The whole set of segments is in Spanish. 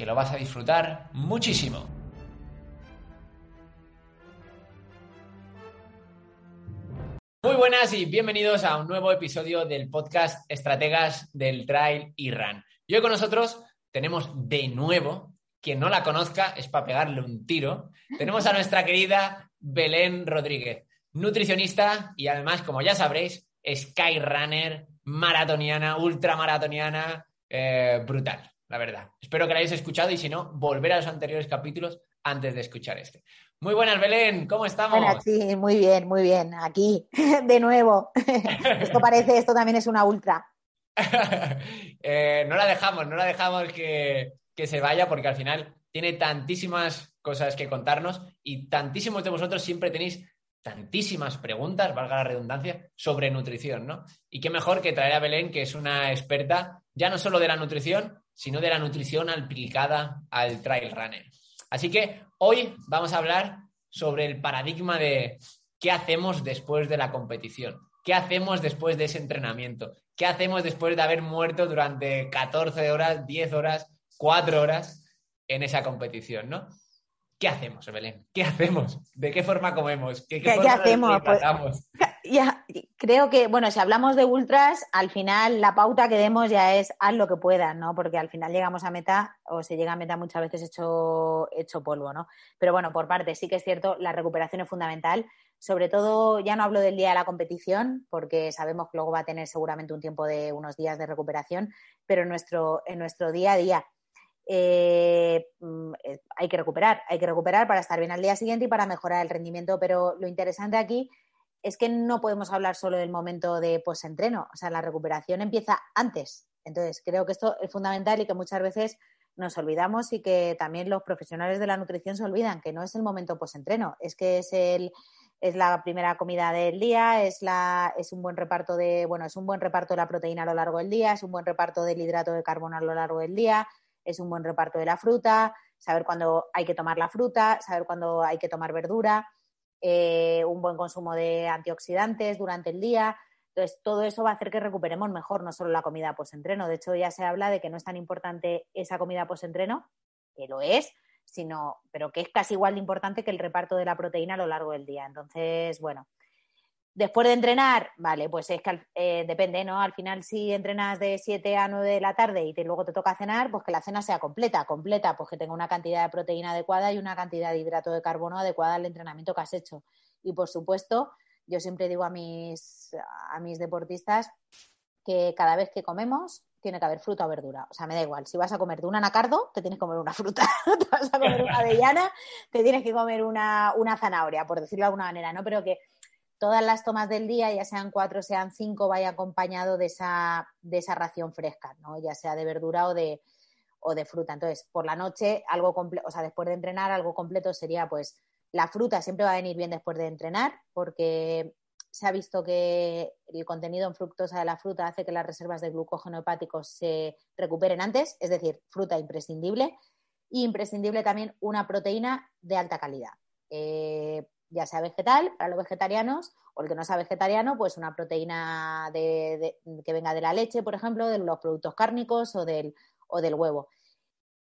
que lo vas a disfrutar muchísimo. Muy buenas y bienvenidos a un nuevo episodio del podcast Estrategas del Trail y Run. Y hoy con nosotros tenemos de nuevo, quien no la conozca es para pegarle un tiro, tenemos a nuestra querida Belén Rodríguez, nutricionista y además, como ya sabréis, skyrunner, maratoniana, ultramaratoniana, eh, brutal, la verdad. Espero que la hayáis escuchado y si no, volver a los anteriores capítulos antes de escuchar este. Muy buenas, Belén, ¿cómo estamos? Bueno, sí, muy bien, muy bien. Aquí, de nuevo. esto parece, esto también es una ultra. Eh, no la dejamos, no la dejamos que, que se vaya porque al final tiene tantísimas cosas que contarnos y tantísimos de vosotros siempre tenéis tantísimas preguntas, valga la redundancia, sobre nutrición, ¿no? Y qué mejor que traer a Belén, que es una experta ya no solo de la nutrición, sino de la nutrición aplicada al trail runner. Así que hoy vamos a hablar sobre el paradigma de qué hacemos después de la competición, qué hacemos después de ese entrenamiento, qué hacemos después de haber muerto durante 14 horas, 10 horas, 4 horas en esa competición, ¿no? ¿Qué hacemos, Belén? ¿Qué hacemos? ¿De qué forma comemos? ¿Qué, qué, forma ¿qué hacemos? Pues, ya, creo que, bueno, si hablamos de ultras, al final la pauta que demos ya es haz lo que puedas, ¿no? Porque al final llegamos a meta o se llega a meta muchas veces hecho, hecho polvo, ¿no? Pero bueno, por parte, sí que es cierto, la recuperación es fundamental. Sobre todo, ya no hablo del día de la competición, porque sabemos que luego va a tener seguramente un tiempo de unos días de recuperación, pero en nuestro, en nuestro día a día eh, hay que recuperar, hay que recuperar para estar bien al día siguiente y para mejorar el rendimiento. Pero lo interesante aquí es que no podemos hablar solo del momento de post-entreno, o sea, la recuperación empieza antes. Entonces, creo que esto es fundamental y que muchas veces nos olvidamos y que también los profesionales de la nutrición se olvidan que no es el momento post-entreno, es que es el es la primera comida del día, es la es un buen reparto de, bueno, es un buen reparto de la proteína a lo largo del día, es un buen reparto del hidrato de carbono a lo largo del día, es un buen reparto de la fruta, saber cuándo hay que tomar la fruta, saber cuándo hay que tomar verdura, eh, un buen consumo de antioxidantes durante el día. Entonces, todo eso va a hacer que recuperemos mejor, no solo la comida post-entreno. De hecho, ya se habla de que no es tan importante esa comida post-entreno, que lo es, sino, pero que es casi igual de importante que el reparto de la proteína a lo largo del día. Entonces, bueno, Después de entrenar, vale, pues es que eh, depende, ¿no? Al final, si entrenas de 7 a 9 de la tarde y luego te toca cenar, pues que la cena sea completa, completa, pues que tenga una cantidad de proteína adecuada y una cantidad de hidrato de carbono adecuada al entrenamiento que has hecho. Y por supuesto, yo siempre digo a mis, a mis deportistas que cada vez que comemos tiene que haber fruta o verdura. O sea, me da igual. Si vas a comerte un anacardo, te tienes que comer una fruta. te vas a comer una avellana, te tienes que comer una, una zanahoria, por decirlo de alguna manera, ¿no? Pero que todas las tomas del día, ya sean cuatro, sean cinco, vaya acompañado de esa, de esa ración fresca, ¿no? Ya sea de verdura o de, o de fruta. Entonces, por la noche, algo completo, o sea, después de entrenar, algo completo sería, pues, la fruta siempre va a venir bien después de entrenar, porque se ha visto que el contenido en fructosa de la fruta hace que las reservas de glucógeno hepático se recuperen antes, es decir, fruta imprescindible. Y imprescindible también una proteína de alta calidad. eh, ya sea vegetal para los vegetarianos o el que no sea vegetariano, pues una proteína que venga de la leche, por ejemplo, de los productos cárnicos o del, o del huevo.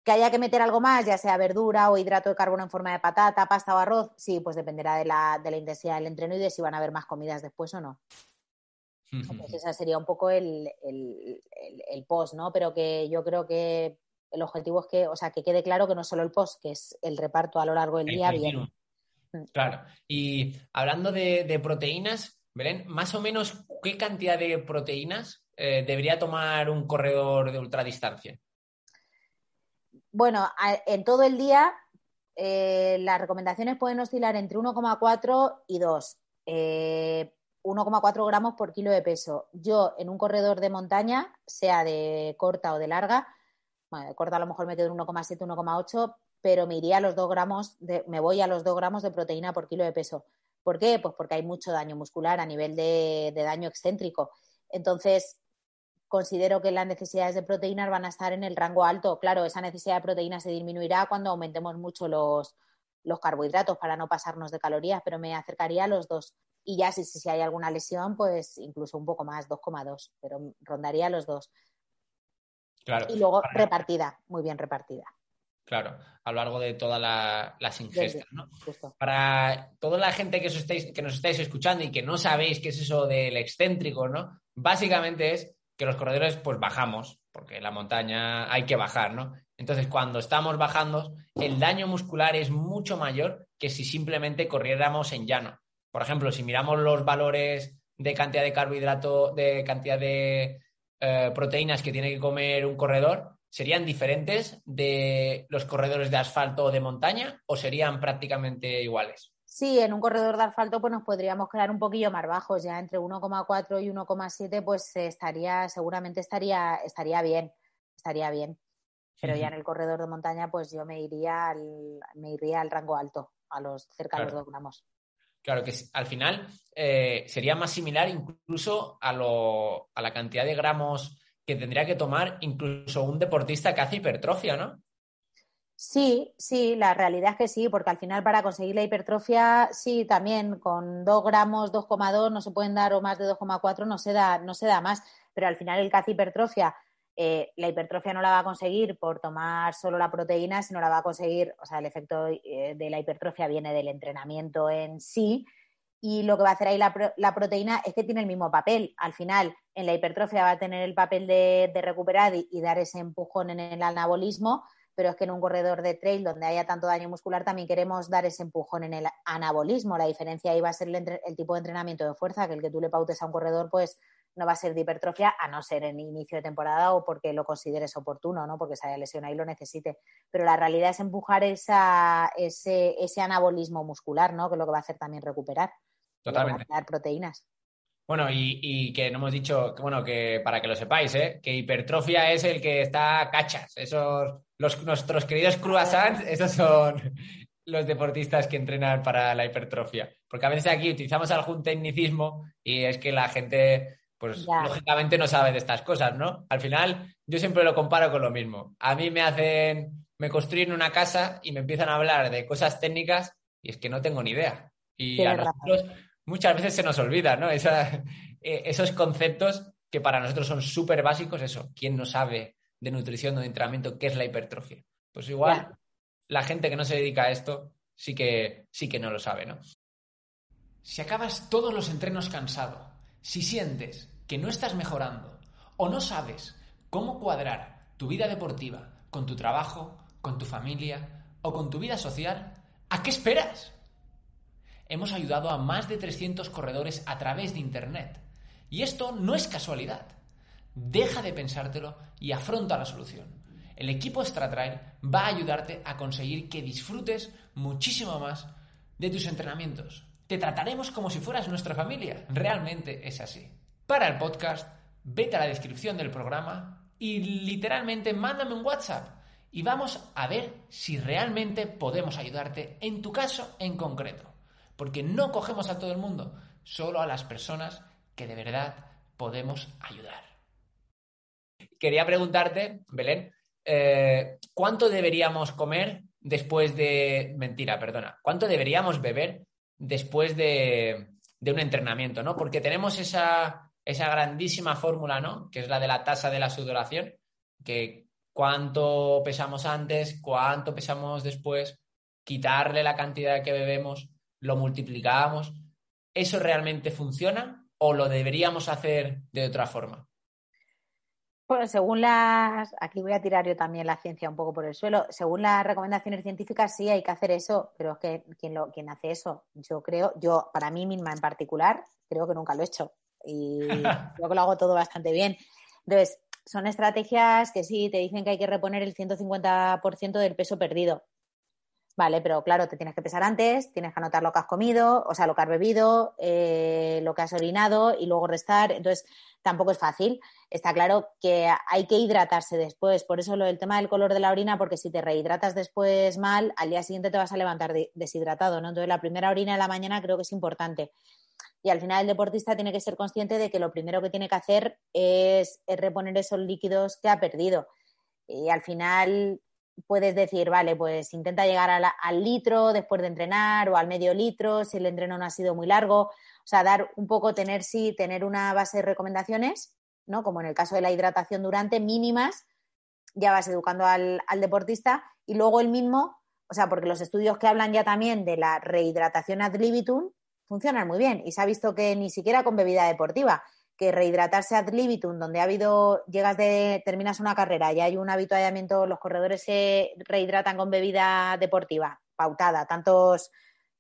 Que haya que meter algo más, ya sea verdura o hidrato de carbono en forma de patata, pasta o arroz, sí, pues dependerá de la, de la intensidad del entreno y de si van a haber más comidas después o no. Pues ese sería un poco el, el, post, ¿no? Pero que yo creo que el objetivo es que, o sea, que quede claro que no solo el post, que es el reparto a lo largo del día, bien. Claro. Y hablando de, proteínas, Belén, más o menos, ¿qué cantidad de proteínas eh, debería tomar un corredor de ultradistancia? Bueno, en todo el día eh, las recomendaciones pueden oscilar entre 1,4 y 2. 1,4 eh, gramos por kilo de peso. Yo en un corredor de montaña, sea de corta o de larga, bueno, de corta a lo mejor me quedo en 1,7, 1,8, pero me iría a los 2 gramos, de, me voy a los 2 gramos de proteína por kilo de peso. ¿Por qué? Pues porque hay mucho daño muscular a nivel de, daño excéntrico. Entonces, considero que las necesidades de proteínas van a estar en el rango alto. Claro, esa necesidad de proteína se disminuirá cuando aumentemos mucho los, carbohidratos para no pasarnos de calorías, pero me acercaría a los 2. Y ya si, si hay alguna lesión, pues incluso un poco más, 2,2, pero rondaría los 2. Claro. Y luego repartida, muy bien repartida. Claro, a lo largo de todas las ingestas, ¿no? Para toda la gente que, estáis, que nos estáis escuchando y que no sabéis qué es eso del excéntrico, ¿no? Básicamente es que los corredores pues bajamos, porque en la montaña hay que bajar, ¿no? Entonces, cuando estamos bajando, el daño muscular es mucho mayor que si simplemente corriéramos en llano. Por ejemplo, si miramos los valores de cantidad de carbohidrato, de cantidad de eh, proteínas que tiene que comer un corredor, ¿serían diferentes de los corredores de asfalto o de montaña o serían prácticamente iguales? Sí, en un corredor de asfalto pues nos podríamos quedar un poquillo más bajos, ya entre 1,4 y 1,7 pues estaría, seguramente estaría, estaría bien, estaría bien. Pero ya en el corredor de montaña pues yo me iría al, me iría al rango alto, a los cerca de los 2 gramos. Claro que al final eh, sería más similar incluso a, lo, a la cantidad de gramos que tendría que tomar incluso un deportista que hace hipertrofia, ¿no? Sí, sí, la realidad es que sí, porque al final para conseguir la hipertrofia, sí, también con 2 gramos, 2,2 no se pueden dar o más de 2,4 no se da, no se da más, pero al final el que hace hipertrofia, eh, la hipertrofia no la va a conseguir por tomar solo la proteína, sino la va a conseguir, o sea, el efecto eh, de la hipertrofia viene del entrenamiento en sí y lo que va a hacer ahí la, proteína es que tiene el mismo papel. Al final, en la hipertrofia va a tener el papel de, recuperar y, dar ese empujón en el anabolismo, pero es que en un corredor de trail donde haya tanto daño muscular también queremos dar ese empujón en el anabolismo. La diferencia ahí va a ser el, tipo de entrenamiento de fuerza, que el que tú le pautes a un corredor, pues no va a ser de hipertrofia, a no ser en inicio de temporada o porque lo consideres oportuno, ¿no? Porque se haya lesionado y lo necesite. Pero la realidad es empujar ese, ese anabolismo muscular, ¿no? Que es lo que va a hacer también recuperar. Totalmente. Dar proteínas. Bueno, y, que no hemos dicho, bueno, que para que lo sepáis, ¿eh? que hipertrofia es el que está cachas. Esos, los, nuestros queridos croissants, esos son los deportistas que entrenan para la hipertrofia. Porque a veces aquí utilizamos algún tecnicismo y es que la gente pues lógicamente no sabe de estas cosas, ¿no? Al final, yo siempre lo comparo con lo mismo. A mí me hacen, me construyen una casa y me empiezan a hablar de cosas técnicas y es que no tengo ni idea. Y a nosotros muchas veces se nos olvida, ¿no? Eh, esos conceptos que para nosotros son súper básicos, eso, ¿quién no sabe de nutrición o de entrenamiento qué es la hipertrofia? Pues igual, la gente que no se dedica a esto sí que, sí que no lo sabe, ¿no? Si acabas todos los entrenos cansado, si sientes que no estás mejorando o no sabes cómo cuadrar tu vida deportiva con tu trabajo, con tu familia o con tu vida social, ¿a qué esperas? Hemos ayudado a más de 300 corredores a través de Internet. Y esto no es casualidad. Deja de pensártelo y afronta la solución. El equipo StraTrail va a ayudarte a conseguir que disfrutes muchísimo más de tus entrenamientos te trataremos como si fueras nuestra familia. Realmente es así. Para el podcast, vete a la descripción del programa y literalmente mándame un WhatsApp y vamos a ver si realmente podemos ayudarte en tu caso en concreto. Porque no cogemos a todo el mundo, solo a las personas que de verdad podemos ayudar. Quería preguntarte, Belén, eh, ¿cuánto deberíamos comer después de... Mentira, perdona. ¿Cuánto deberíamos beber después de, un entrenamiento, ¿no? Porque tenemos esa, esa grandísima fórmula, ¿no? Que es la de la tasa de la sudoración, que cuánto pesamos antes, cuánto pesamos después, quitarle la cantidad que bebemos, lo multiplicamos. ¿Eso realmente funciona o lo deberíamos hacer de otra forma? Pues según las, aquí voy a tirar yo también la ciencia un poco por el suelo, según las recomendaciones científicas sí hay que hacer eso, pero es que quien, lo, quien hace eso, yo creo, yo para mí misma en particular, creo que nunca lo he hecho y creo que lo hago todo bastante bien. Entonces, son estrategias que sí, te dicen que hay que reponer el 150% del peso perdido. Vale, pero claro, te tienes que pesar antes, tienes que anotar lo que has comido, o sea, lo que has bebido, eh, lo que has orinado y luego restar. Entonces, tampoco es fácil. Está claro que hay que hidratarse después. Por eso lo del tema del color de la orina, porque si te rehidratas después mal, al día siguiente te vas a levantar deshidratado, ¿no? Entonces, la primera orina de la mañana creo que es importante. Y al final el deportista tiene que ser consciente de que lo primero que tiene que hacer es reponer esos líquidos que ha perdido. Y al final puedes decir, vale, pues intenta llegar al litro después de entrenar o al medio litro si el entreno no ha sido muy largo. O sea, dar un poco, tener sí, tener una base de recomendaciones, ¿no? Como en el caso de la hidratación durante, mínimas, ya vas educando al, al deportista y luego el mismo, o sea, porque los estudios que hablan ya también de la rehidratación ad libitum funcionan muy bien y se ha visto que ni siquiera con bebida deportiva, que rehidratarse ad libitum, donde ha habido, llegas de, terminas una carrera y hay un habituallamiento, los corredores se rehidratan con bebida deportiva, pautada, tantos,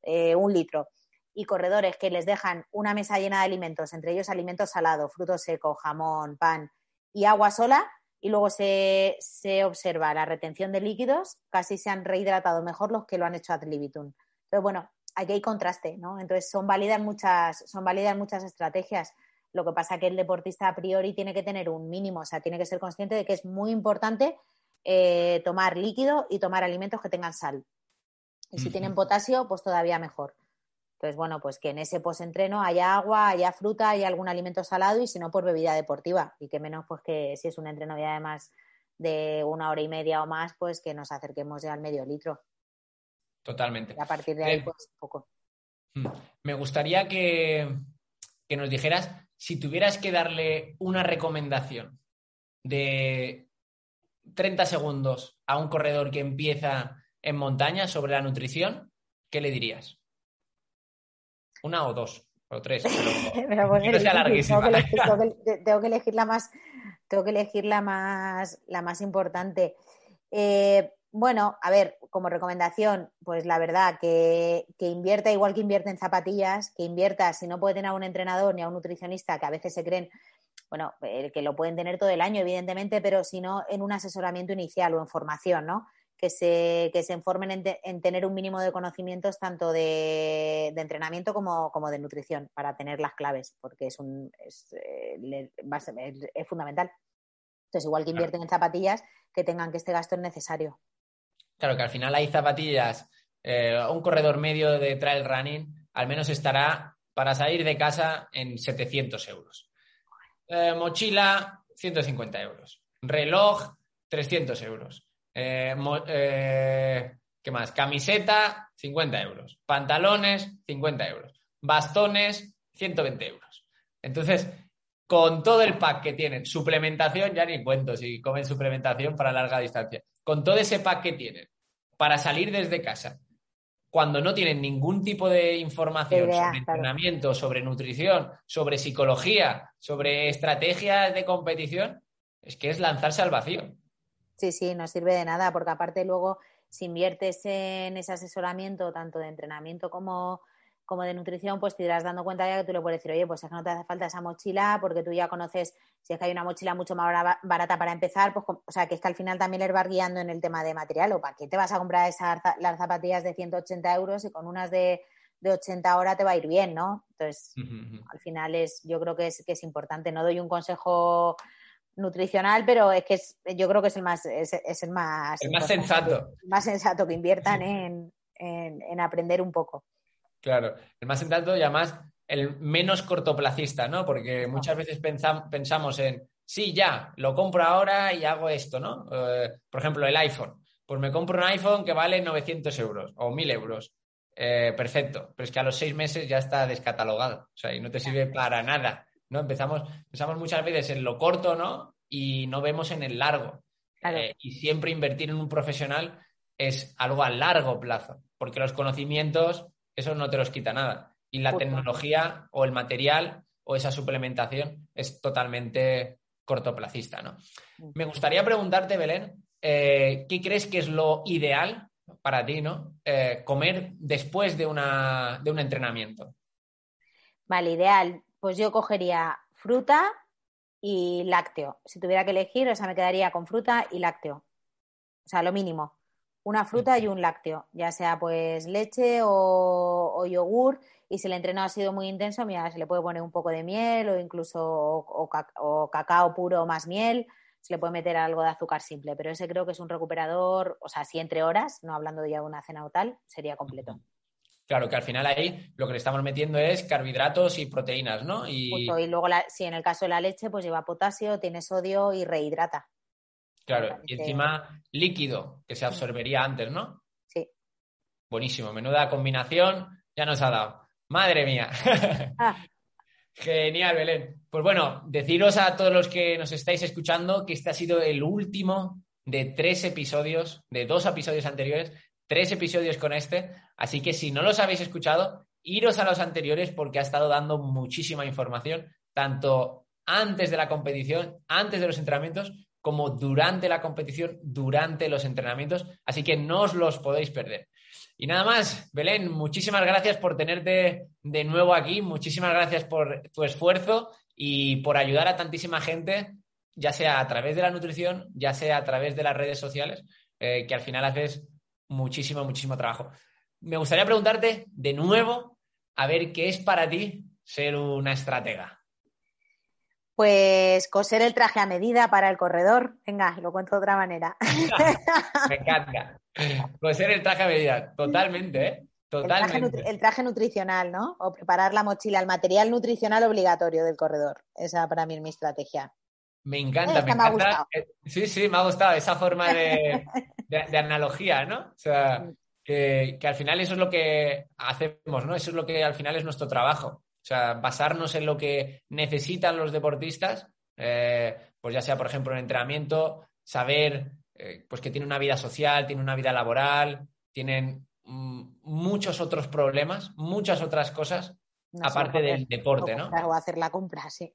eh, un litro, y corredores que les dejan una mesa llena de alimentos, entre ellos alimentos salados, frutos secos, jamón, pan y agua sola, y luego se, se, observa la retención de líquidos, casi se han rehidratado mejor los que lo han hecho ad libitum. Pero bueno, aquí hay contraste, ¿no? Entonces son válidas muchas, son válidas muchas estrategias. Lo que pasa es que el deportista a priori tiene que tener un mínimo, o sea, tiene que ser consciente de que es muy importante eh, tomar líquido y tomar alimentos que tengan sal. Y si tienen potasio, pues todavía mejor. Entonces, bueno, pues que en ese posentreno haya agua, haya fruta, haya algún alimento salado y si no, por pues bebida deportiva. Y que menos, pues que si es un entreno ya además de una hora y media o más, pues que nos acerquemos ya al medio litro. Totalmente. Y a partir de ahí, pues poco. Mm. Me gustaría que, que nos dijeras si tuvieras que darle una recomendación de 30 segundos a un corredor que empieza en montaña sobre la nutrición, ¿qué le dirías? Una o dos, o tres. Pero, tengo, que elegir, la más, tengo que elegir la más, la más importante. Eh, bueno, a ver, como recomendación, pues la verdad que, invierta igual que invierte en zapatillas, que invierta, si no puede tener a un entrenador ni a un nutricionista, que a veces se creen, bueno, eh, que lo pueden tener todo el año, evidentemente, pero si no, en un asesoramiento inicial o en formación, ¿no? Que se, que se informen en, tener un mínimo de conocimientos tanto de, entrenamiento como, de nutrición para tener las claves, porque es, un, es, eh, es fundamental. Entonces, igual que invierten en zapatillas, que tengan que este gasto es necesario. Claro que al final hay zapatillas, eh, un corredor medio de trail running al menos estará para salir de casa en 700 euros. Eh, mochila, 150 euros. Reloj, 300 euros. Eh, ¿Qué más? Camiseta, 50 euros. Pantalones, 50 euros. Bastones, 120 euros. Entonces, con todo el pack que tienen, suplementación, ya ni cuento si comen suplementación para larga distancia con todo ese pack que tienen para salir desde casa, cuando no tienen ningún tipo de información sobre entrenamiento, sobre nutrición, sobre psicología, sobre estrategias de competición, es que es lanzarse al vacío. Sí, sí, no sirve de nada, porque aparte luego, si inviertes en ese asesoramiento, tanto de entrenamiento como como de nutrición, pues te irás dando cuenta ya que tú le puedes decir, oye, pues es que no te hace falta esa mochila porque tú ya conoces, si es que hay una mochila mucho más barata para empezar, pues, o sea, que es que al final también les vas guiando en el tema de material, o para qué te vas a comprar esas, las zapatillas de 180 euros y con unas de, de 80 ahora te va a ir bien, ¿no? Entonces, al final es, yo creo que es, que es importante, no doy un consejo nutricional, pero es que es, yo creo que es el más, es, el más, el más sensato. más sensato que inviertan en, en aprender un poco. Claro, el más sensato y además el menos cortoplacista, ¿no? Porque muchas veces pensamos en, sí, ya, lo compro ahora y hago esto, ¿no? Eh, por ejemplo, el iPhone. pues me compro un iPhone que vale 900 euros o 1000 euros. Eh, perfecto, pero es que a los seis meses ya está descatalogado, o sea, y no te sirve para nada, ¿no? Empezamos, pensamos muchas veces en lo corto, ¿no? Y no vemos en el largo. Eh, y siempre invertir en un profesional es algo a largo plazo, porque los conocimientos, eso no te los quita nada. Y la tecnología o el material o esa suplementación es totalmente cortoplacista, ¿no? Me gustaría preguntarte, Belén, eh, ¿qué crees que es lo ideal para ti, ¿no? Eh, comer después de, una, de un entrenamiento. Vale, ideal. Pues yo cogería fruta y lácteo. Si tuviera que elegir, o sea, me quedaría con fruta y lácteo. O sea, lo mínimo. Una fruta y un lácteo, ya sea pues leche o, yogur. Y si el entrenado ha sido muy intenso, mira, se le puede poner un poco de miel o incluso o cacao puro más miel se le puede meter algo de azúcar simple, pero ese creo que es un recuperador, o sea, si entre horas, no hablando de ya una cena o tal, sería completo. Claro, que al final ahí lo que le estamos metiendo es carbohidratos y proteínas, ¿no? Y, y luego, si en el caso de la leche, pues lleva potasio, tiene sodio y rehidrata. Claro, y encima líquido, que se absorbería antes, ¿no? Sí. Buenísimo, menuda combinación, ya nos ha dado. Madre mía. Ah. Genial, Belén. Pues bueno, deciros a todos los que nos estáis escuchando que este ha sido el último de tres episodios, de dos episodios anteriores, tres episodios con este. Así que si no los habéis escuchado, iros a los anteriores porque ha estado dando muchísima información, tanto antes de la competición, antes de los entrenamientos, como durante la competición, durante los entrenamientos. Así que no os los podéis perder. Y nada más, Belén, muchísimas gracias por tenerte de nuevo aquí, muchísimas gracias por tu esfuerzo y por ayudar a tantísima gente, ya sea a través de la nutrición, ya sea a través de las redes sociales, eh, que al final haces muchísimo, muchísimo trabajo. Me gustaría preguntarte de nuevo, a ver qué es para ti ser una estratega. Pues coser el traje a medida para el corredor. Venga, lo cuento de otra manera. Me encanta. Coser el traje a medida, totalmente, ¿eh? Totalmente. El traje, nutricional, ¿no? O preparar la mochila, el material nutricional obligatorio del corredor. Esa para mí es mi estrategia. Me encanta, me, encanta. Eh, sí, sí, me ha gustado esa forma de, analogía, ¿no? O sea, que, que, al final eso es lo que hacemos, ¿no? Eso es lo que al final es nuestro trabajo. O sea, basarnos en lo que necesitan los deportistas, eh, pues ya sea, por ejemplo, en entrenamiento, saber eh, pues que tienen una vida social, tienen una vida laboral, tienen mm, muchos otros problemas, muchas otras cosas, aparte del deporte, ¿no? O hacer la compra, sí.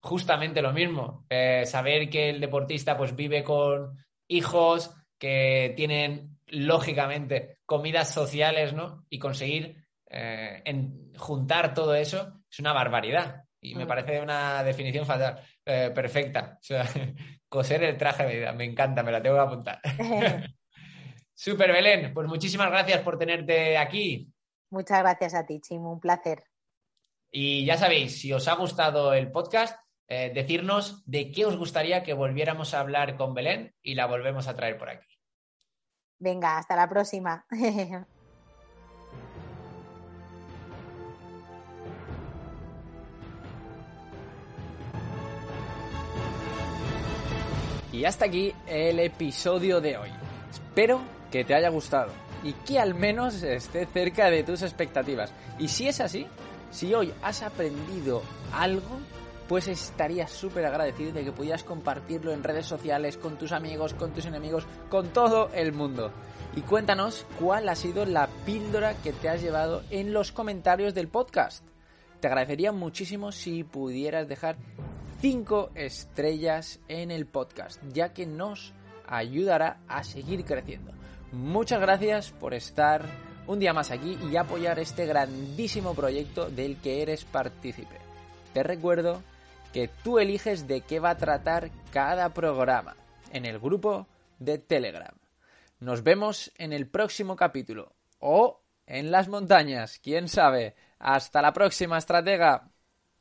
Justamente lo mismo. Eh, saber que el deportista pues vive con hijos que tienen lógicamente comidas sociales, ¿no? Y conseguir eh, en juntar todo eso es una barbaridad. Y me mm. parece una definición fatal, eh, perfecta. O sea, coser el traje de vida. Me encanta, me la tengo que apuntar. Super Belén, pues muchísimas gracias por tenerte aquí. Muchas gracias a ti, Chimo, un placer. Y ya sabéis, si os ha gustado el podcast, eh, decirnos de qué os gustaría que volviéramos a hablar con Belén y la volvemos a traer por aquí. Venga, hasta la próxima. Y hasta aquí el episodio de hoy. Espero que te haya gustado y que al menos esté cerca de tus expectativas. Y si es así, si hoy has aprendido algo, pues estaría súper agradecido de que pudieras compartirlo en redes sociales, con tus amigos, con tus enemigos, con todo el mundo. Y cuéntanos cuál ha sido la píldora que te has llevado en los comentarios del podcast. Te agradecería muchísimo si pudieras dejar 5 estrellas en el podcast, ya que nos ayudará a seguir creciendo. Muchas gracias por estar un día más aquí y apoyar este grandísimo proyecto del que eres partícipe. Te recuerdo que tú eliges de qué va a tratar cada programa en el grupo de Telegram. Nos vemos en el próximo capítulo o en las montañas, quién sabe. Hasta la próxima, estratega.